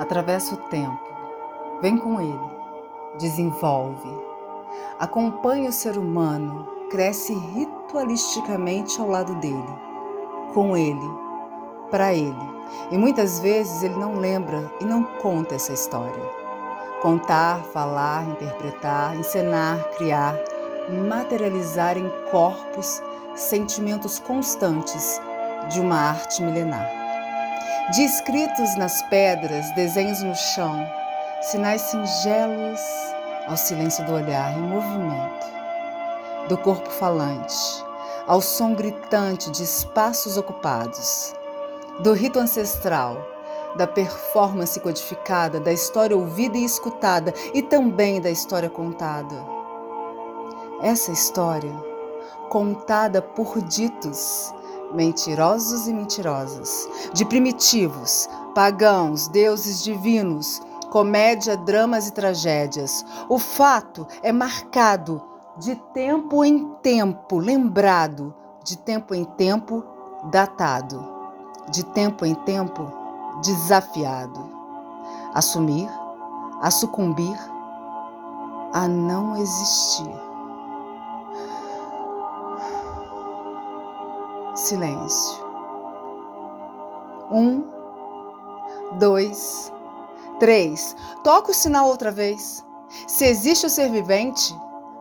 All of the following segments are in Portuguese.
atravessa o tempo, vem com ele, desenvolve, acompanha o ser humano, cresce ritualisticamente ao lado dele, com ele, para ele. E muitas vezes ele não lembra e não conta essa história. Contar, falar, interpretar, encenar, criar, materializar em corpos sentimentos constantes de uma arte milenar. De escritos nas pedras, desenhos no chão, sinais singelos ao silêncio do olhar em movimento, do corpo falante, ao som gritante de espaços ocupados, do rito ancestral, da performance codificada, da história ouvida e escutada e também da história contada. Essa história, contada por ditos mentirosos e mentirosas, de primitivos, pagãos, deuses divinos, comédia, dramas e tragédias. O fato é marcado de tempo em tempo, lembrado, de tempo em tempo, datado, de tempo em tempo, desafiado. Assumir, a sucumbir, a não existir. Silêncio. Um, dois, três. Toca o sinal outra vez. Se existe o ser vivente,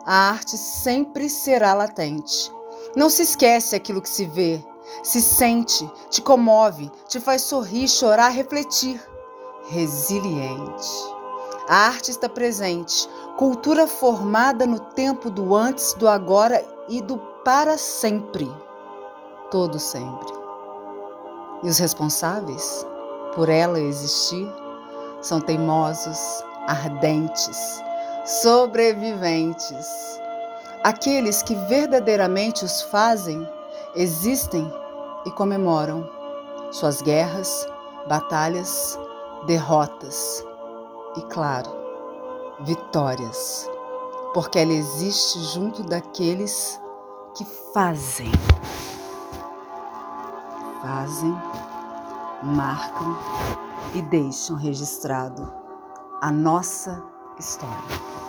a arte sempre será latente. Não se esquece aquilo que se vê, se sente, te comove, te faz sorrir, chorar, refletir. Resiliente. A arte está presente, cultura formada no tempo do antes, do agora e do para sempre. Todo sempre. E os responsáveis por ela existir são teimosos, ardentes, sobreviventes. Aqueles que verdadeiramente os fazem, existem e comemoram suas guerras, batalhas, derrotas e, claro, vitórias, porque ela existe junto daqueles que fazem. Fazem, marcam e deixam registrado a nossa história.